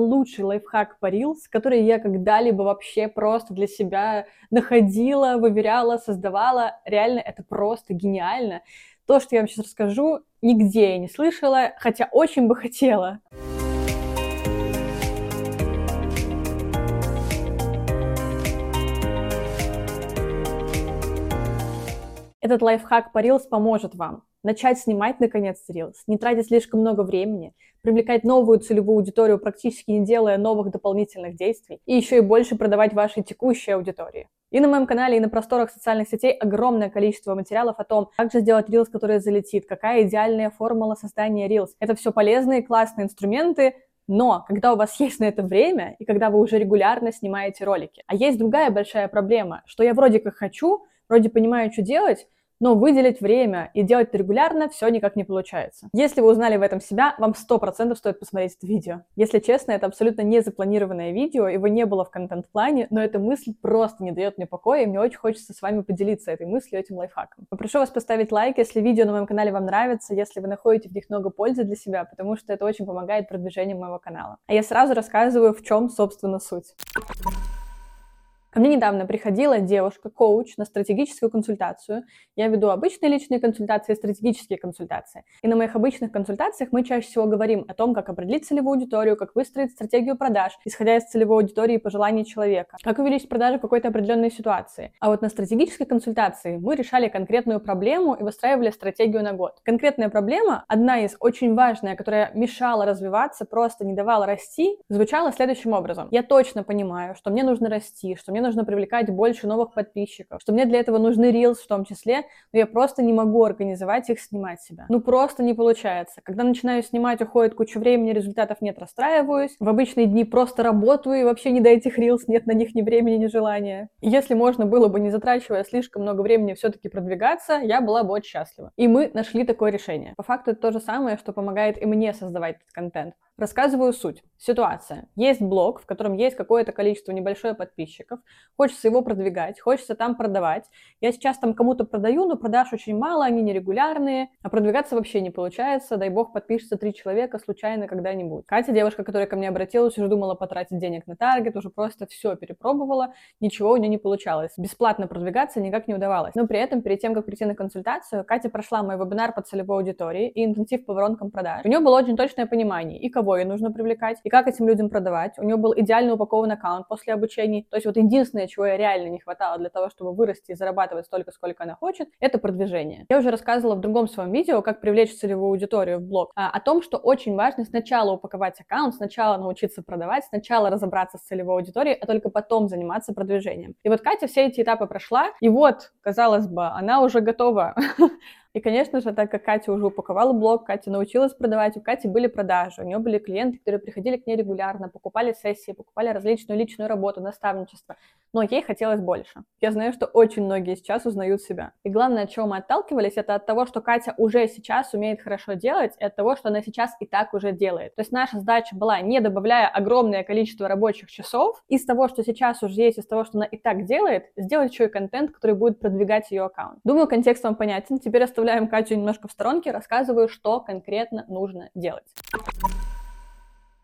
лучший лайфхак по Reels, который я когда-либо вообще просто для себя находила, выверяла, создавала. Реально, это просто гениально. То, что я вам сейчас расскажу, нигде я не слышала, хотя очень бы хотела. Этот лайфхак по Reels поможет вам начать снимать наконец Reels, не тратить слишком много времени, привлекать новую целевую аудиторию, практически не делая новых дополнительных действий, и еще и больше продавать вашей текущей аудитории. И на моем канале, и на просторах социальных сетей огромное количество материалов о том, как же сделать Reels, который залетит, какая идеальная формула создания Reels. Это все полезные, классные инструменты, но когда у вас есть на это время, и когда вы уже регулярно снимаете ролики. А есть другая большая проблема, что я вроде как хочу, вроде понимаю, что делать, но выделить время и делать это регулярно все никак не получается. Если вы узнали в этом себя, вам 100% стоит посмотреть это видео. Если честно, это абсолютно не запланированное видео, его не было в контент-плане, но эта мысль просто не дает мне покоя, и мне очень хочется с вами поделиться этой мыслью, этим лайфхаком. Попрошу вас поставить лайк, если видео на моем канале вам нравится, если вы находите в них много пользы для себя, потому что это очень помогает продвижению моего канала. А я сразу рассказываю, в чем, собственно, суть. Ко мне недавно приходила девушка-коуч на стратегическую консультацию. Я веду обычные личные консультации и стратегические консультации. И на моих обычных консультациях мы чаще всего говорим о том, как определить целевую аудиторию, как выстроить стратегию продаж, исходя из целевой аудитории и пожеланий человека, как увеличить продажи в какой-то определенной ситуации. А вот на стратегической консультации мы решали конкретную проблему и выстраивали стратегию на год. Конкретная проблема, одна из очень важная, которая мешала развиваться, просто не давала расти, звучала следующим образом. Я точно понимаю, что мне нужно расти, что мне мне нужно привлекать больше новых подписчиков, что мне для этого нужны Reels в том числе, но я просто не могу организовать их, снимать себя. Ну, просто не получается. Когда начинаю снимать, уходит куча времени, результатов нет, расстраиваюсь. В обычные дни просто работаю, и вообще не до этих Reels, нет на них ни времени, ни желания. И если можно было бы, не затрачивая слишком много времени, все-таки продвигаться, я была бы очень счастлива. И мы нашли такое решение. По факту это то же самое, что помогает и мне создавать этот контент. Рассказываю суть. Ситуация. Есть блог, в котором есть какое-то количество небольшое подписчиков. Хочется его продвигать, хочется там продавать. Я сейчас там кому-то продаю, но продаж очень мало, они нерегулярные, а продвигаться вообще не получается. Дай бог подпишется три человека случайно когда-нибудь. Катя, девушка, которая ко мне обратилась, уже думала потратить денег на таргет, уже просто все перепробовала, ничего у нее не получалось. Бесплатно продвигаться никак не удавалось. Но при этом, перед тем, как прийти на консультацию, Катя прошла мой вебинар по целевой аудитории и интенсив по воронкам продаж. У нее было очень точное понимание и кого кого ей нужно привлекать, и как этим людям продавать. У нее был идеально упакован аккаунт после обучения. То есть вот единственное, чего ей реально не хватало для того, чтобы вырасти и зарабатывать столько, сколько она хочет, это продвижение. Я уже рассказывала в другом своем видео, как привлечь целевую аудиторию в блог, а, о том, что очень важно сначала упаковать аккаунт, сначала научиться продавать, сначала разобраться с целевой аудиторией, а только потом заниматься продвижением. И вот Катя все эти этапы прошла, и вот, казалось бы, она уже готова И, конечно же, так как Катя уже упаковала блог, Катя научилась продавать, у Кати были продажи, у нее были клиенты, которые приходили к ней регулярно, покупали сессии, покупали различную личную работу, наставничество. Но ей хотелось больше. Я знаю, что очень многие сейчас узнают себя. И главное, от чего мы отталкивались, это от того, что Катя уже сейчас умеет хорошо делать, и от того, что она сейчас и так уже делает. То есть наша задача была, не добавляя огромное количество рабочих часов, из того, что сейчас уже есть, из того, что она и так делает, сделать еще и контент, который будет продвигать ее аккаунт. Думаю, контекст вам понятен. Теперь оставляем Катю немножко в сторонке, рассказываю, что конкретно нужно делать.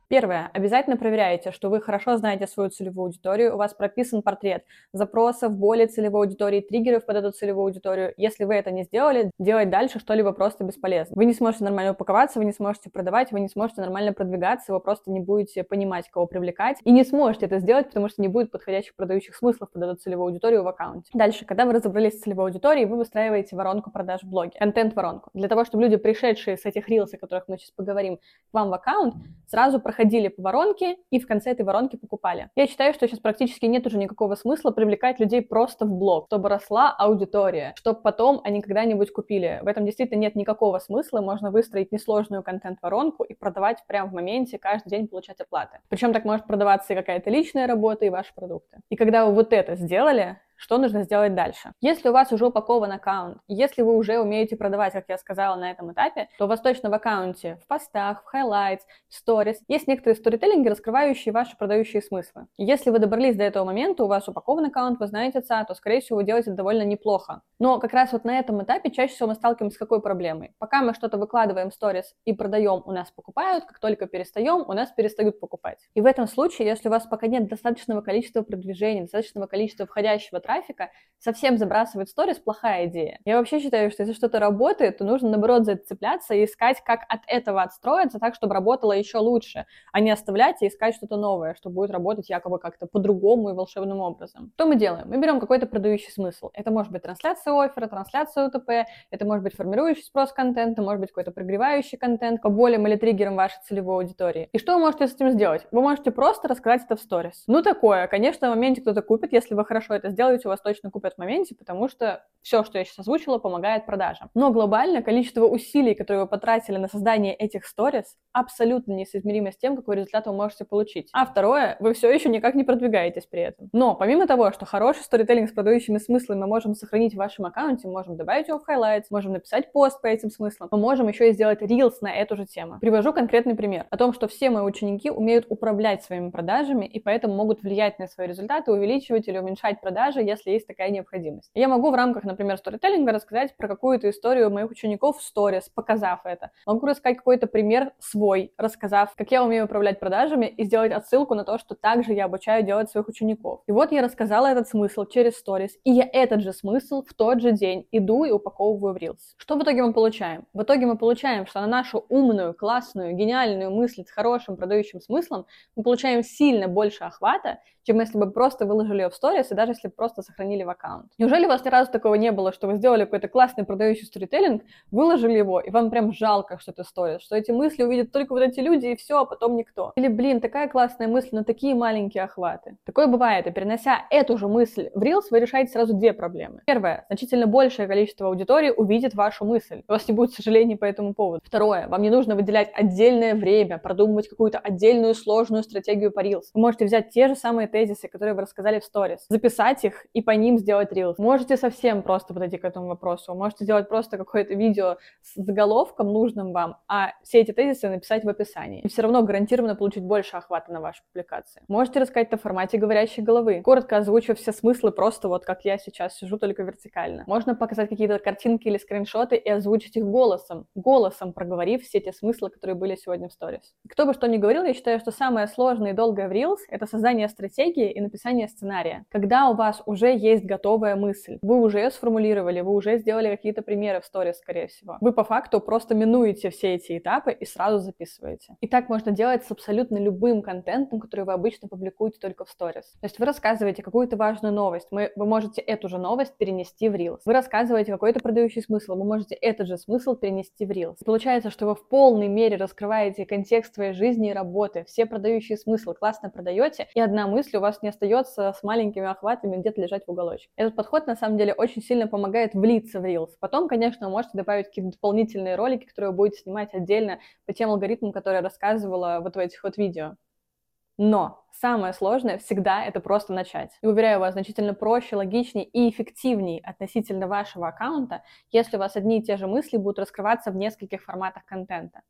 Первое. Обязательно проверяйте, что вы хорошо знаете свою целевую аудиторию, у вас прописан портрет запросов, боли целевой аудитории, триггеров под эту целевую аудиторию. Если вы это не сделали, делать дальше что-либо просто бесполезно. Вы не сможете нормально упаковаться, вы не сможете продавать, вы не сможете нормально продвигаться, вы просто не будете понимать, кого привлекать, и не сможете это сделать, потому что не будет подходящих продающих смыслов под эту целевую аудиторию в аккаунте. Дальше, когда вы разобрались с целевой аудиторией, вы выстраиваете воронку продаж в блоге, контент-воронку. Для того, чтобы люди, пришедшие с этих рилс, о которых мы сейчас поговорим, к вам в аккаунт, сразу проходили по воронке и в конце этой воронки покупали. Я считаю, что сейчас практически нет уже никакого смысла привлекать людей просто в блог, чтобы росла аудитория, чтобы потом они когда-нибудь купили. В этом действительно нет никакого смысла, можно выстроить несложную контент-воронку и продавать прямо в моменте, каждый день получать оплаты. Причем так может продаваться и какая-то личная работа, и ваши продукты. И когда вы вот это сделали, что нужно сделать дальше. Если у вас уже упакован аккаунт, если вы уже умеете продавать, как я сказала на этом этапе, то у вас точно в аккаунте, в постах, в highlights, в stories есть некоторые сторителлинги, раскрывающие ваши продающие смыслы. Если вы добрались до этого момента, у вас упакован аккаунт, вы знаете отца, то, скорее всего, вы делаете это довольно неплохо. Но как раз вот на этом этапе чаще всего мы сталкиваемся с какой проблемой? Пока мы что-то выкладываем в сторис и продаем, у нас покупают, как только перестаем, у нас перестают покупать. И в этом случае, если у вас пока нет достаточного количества продвижения, достаточного количества входящего трафика, совсем забрасывать сторис плохая идея. Я вообще считаю, что если что-то работает, то нужно, наоборот, за это цепляться и искать, как от этого отстроиться так, чтобы работало еще лучше, а не оставлять и искать что-то новое, что будет работать якобы как-то по-другому и волшебным образом. Что мы делаем? Мы берем какой-то продающий смысл. Это может быть трансляция оффера, трансляция УТП, это может быть формирующий спрос контента, может быть какой-то прогревающий контент по болям или триггерам вашей целевой аудитории. И что вы можете с этим сделать? Вы можете просто рассказать это в сторис. Ну такое, конечно, в моменте кто-то купит, если вы хорошо это сделаете, у вас точно купят в моменте, потому что все, что я сейчас озвучила, помогает продажам. Но глобально количество усилий, которые вы потратили на создание этих сторис, абсолютно несоизмеримо с тем, какой результат вы можете получить. А второе, вы все еще никак не продвигаетесь при этом. Но помимо того, что хороший сторителлинг с продающими смыслами мы можем сохранить в вашем аккаунте, можем добавить его в highlights, можем написать пост по этим смыслам, мы можем еще и сделать reels на эту же тему. Привожу конкретный пример о том, что все мои ученики умеют управлять своими продажами и поэтому могут влиять на свои результаты, увеличивать или уменьшать продажи, если есть такая необходимость. Я могу в рамках, например, сторителлинга рассказать про какую-то историю моих учеников в сторис, показав это. Могу рассказать какой-то пример свой, рассказав, как я умею управлять продажами и сделать отсылку на то, что также я обучаю делать своих учеников. И вот я рассказала этот смысл через сторис, и я этот же смысл в тот же день иду и упаковываю в Reels. Что в итоге мы получаем? В итоге мы получаем, что на нашу умную, классную, гениальную мысль с хорошим продающим смыслом мы получаем сильно больше охвата, чем если бы просто выложили ее в сторис и даже если бы просто сохранили в аккаунт. Неужели у вас ни разу такого не было, что вы сделали какой-то классный продающий сторителлинг, выложили его, и вам прям жалко, что это сторис, что эти мысли увидят только вот эти люди, и все, а потом никто. Или, блин, такая классная мысль, но такие маленькие охваты. Такое бывает, и перенося эту же мысль в Reels, вы решаете сразу две проблемы. Первое, значительно большее количество аудитории увидит вашу мысль. У вас не будет сожалений по этому поводу. Второе, вам не нужно выделять отдельное время, продумывать какую-то отдельную сложную стратегию по Reels. Вы можете взять те же самые тезисы, которые вы рассказали в сторис, записать их и по ним сделать рилс. Можете совсем просто подойти к этому вопросу, можете сделать просто какое-то видео с заголовком нужным вам, а все эти тезисы написать в описании. И все равно гарантированно получить больше охвата на вашей публикации. Можете рассказать в формате говорящей головы, коротко озвучив все смыслы просто вот как я сейчас сижу, только вертикально. Можно показать какие-то картинки или скриншоты и озвучить их голосом, голосом проговорив все те смыслы, которые были сегодня в сторис. Кто бы что ни говорил, я считаю, что самое сложное и долгое в Reels — это создание стратегии и написание сценария. Когда у вас уже есть готовая мысль, вы уже сформулировали, вы уже сделали какие-то примеры в сторис, скорее всего. Вы по факту просто минуете все эти этапы и сразу записываете. И так можно делать с абсолютно любым контентом, который вы обычно публикуете только в сторис. То есть вы рассказываете какую-то важную новость, мы, вы можете эту же новость перенести в Reels. Вы рассказываете какой-то продающий смысл, вы можете этот же смысл перенести в Reels. получается, что вы в полной мере раскрываете контекст своей жизни и работы, все продающие смыслы классно продаете, и одна мысль у вас не остается с маленькими охватами где-то лежать в уголочке. Этот подход, на самом деле, очень сильно помогает влиться в Reels. Потом, конечно, вы можете добавить какие-то дополнительные ролики, которые вы будете снимать отдельно по тем алгоритмам, которые я рассказывала вот в этих вот видео. Но самое сложное всегда это просто начать. И уверяю вас, значительно проще, логичнее и эффективнее относительно вашего аккаунта, если у вас одни и те же мысли будут раскрываться в нескольких форматах контента.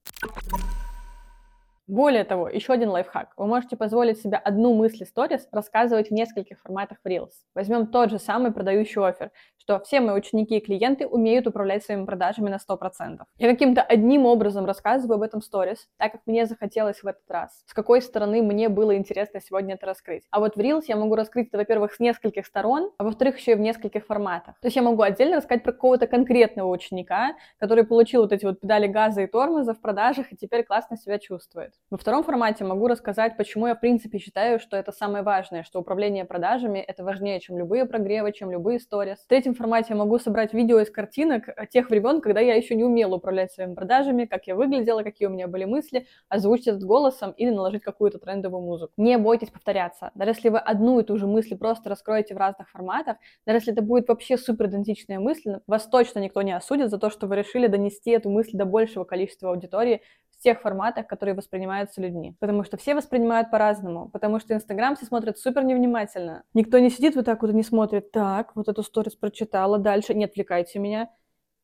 Более того, еще один лайфхак. Вы можете позволить себе одну мысль сторис рассказывать в нескольких форматах в Reels. Возьмем тот же самый продающий офер, что все мои ученики и клиенты умеют управлять своими продажами на 100%. Я каким-то одним образом рассказываю об этом сторис, так как мне захотелось в этот раз. С какой стороны мне было интересно сегодня это раскрыть. А вот в Reels я могу раскрыть это, во-первых, с нескольких сторон, а во-вторых, еще и в нескольких форматах. То есть я могу отдельно рассказать про какого-то конкретного ученика, который получил вот эти вот педали газа и тормоза в продажах и теперь классно себя чувствует. Во втором формате могу рассказать, почему я, в принципе, считаю, что это самое важное, что управление продажами — это важнее, чем любые прогревы, чем любые сторис. В третьем формате я могу собрать видео из картинок тех времен, когда я еще не умела управлять своими продажами, как я выглядела, какие у меня были мысли, озвучить это голосом или наложить какую-то трендовую музыку. Не бойтесь повторяться. Даже если вы одну и ту же мысль просто раскроете в разных форматах, даже если это будет вообще супер идентичная мысль, вас точно никто не осудит за то, что вы решили донести эту мысль до большего количества аудитории в тех форматах, которые воспринимаются людьми. Потому что все воспринимают по-разному. Потому что Инстаграм все смотрят супер невнимательно. Никто не сидит вот так вот и не смотрит. Так, вот эту сторис прочитала, дальше не отвлекайте меня.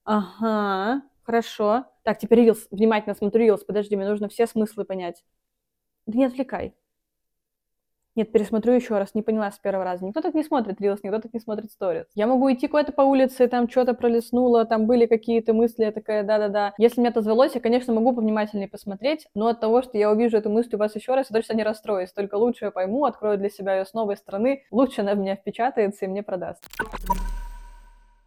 Ага, хорошо. Так, теперь Рилс. Внимательно смотрю Рилс. Подожди, мне нужно все смыслы понять. Да не отвлекай. Нет, пересмотрю еще раз, не поняла с первого раза. Никто так не смотрит Reels, никто так не смотрит сторис. Я могу идти куда-то по улице, там что-то пролеснуло, там были какие-то мысли, я такая, да-да-да. Если мне отозвалось, я, конечно, могу повнимательнее посмотреть, но от того, что я увижу эту мысль у вас еще раз, я точно не расстроюсь. Только лучше я пойму, открою для себя ее с новой стороны, лучше она в меня впечатается и мне продаст.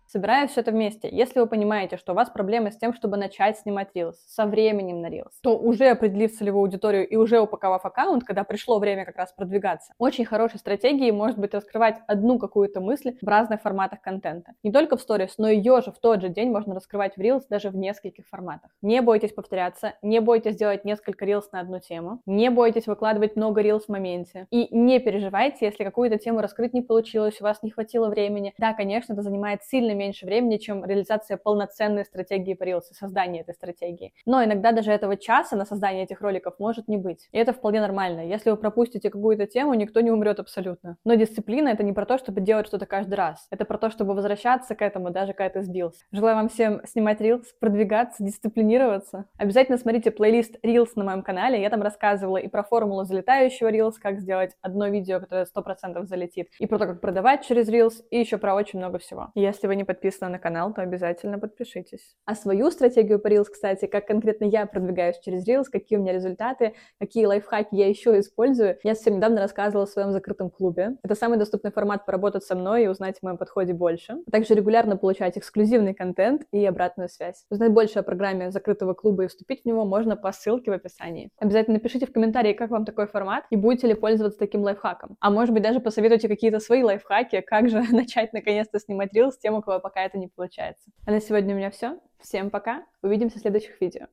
Собирая все это вместе, если вы понимаете, что у вас проблемы с тем, чтобы начать снимать Reels со временем на Reels, то уже определив целевую аудиторию и уже упаковав аккаунт, когда пришло время как раз продвигаться, очень хорошей стратегией может быть раскрывать одну какую-то мысль в разных форматах контента. Не только в сторис, но ее же в тот же день можно раскрывать в Reels даже в нескольких форматах. Не бойтесь повторяться, не бойтесь делать несколько Reels на одну тему, не бойтесь выкладывать много Reels в моменте. И не переживайте, если какую-то тему раскрыть не получилось, у вас не хватило времени. Да, конечно, это занимает сильно меньше меньше времени, чем реализация полноценной стратегии по Reels, создание этой стратегии. Но иногда даже этого часа на создание этих роликов может не быть. И это вполне нормально. Если вы пропустите какую-то тему, никто не умрет абсолютно. Но дисциплина — это не про то, чтобы делать что-то каждый раз. Это про то, чтобы возвращаться к этому, даже когда ты сбился. Желаю вам всем снимать Reels, продвигаться, дисциплинироваться. Обязательно смотрите плейлист Reels на моем канале. Я там рассказывала и про формулу залетающего Reels, как сделать одно видео, которое 100% залетит, и про то, как продавать через Reels, и еще про очень много всего. Если вы не подписаны на канал, то обязательно подпишитесь. А свою стратегию по Reels, кстати, как конкретно я продвигаюсь через Reels, какие у меня результаты, какие лайфхаки я еще использую, я совсем недавно рассказывала в своем закрытом клубе. Это самый доступный формат поработать со мной и узнать о моем подходе больше. Также регулярно получать эксклюзивный контент и обратную связь. Узнать больше о программе закрытого клуба и вступить в него можно по ссылке в описании. Обязательно напишите в комментарии, как вам такой формат и будете ли пользоваться таким лайфхаком. А может быть даже посоветуйте какие-то свои лайфхаки, как же начать наконец-то снимать Reels тем, у кого пока это не получается. А на сегодня у меня все. Всем пока. Увидимся в следующих видео.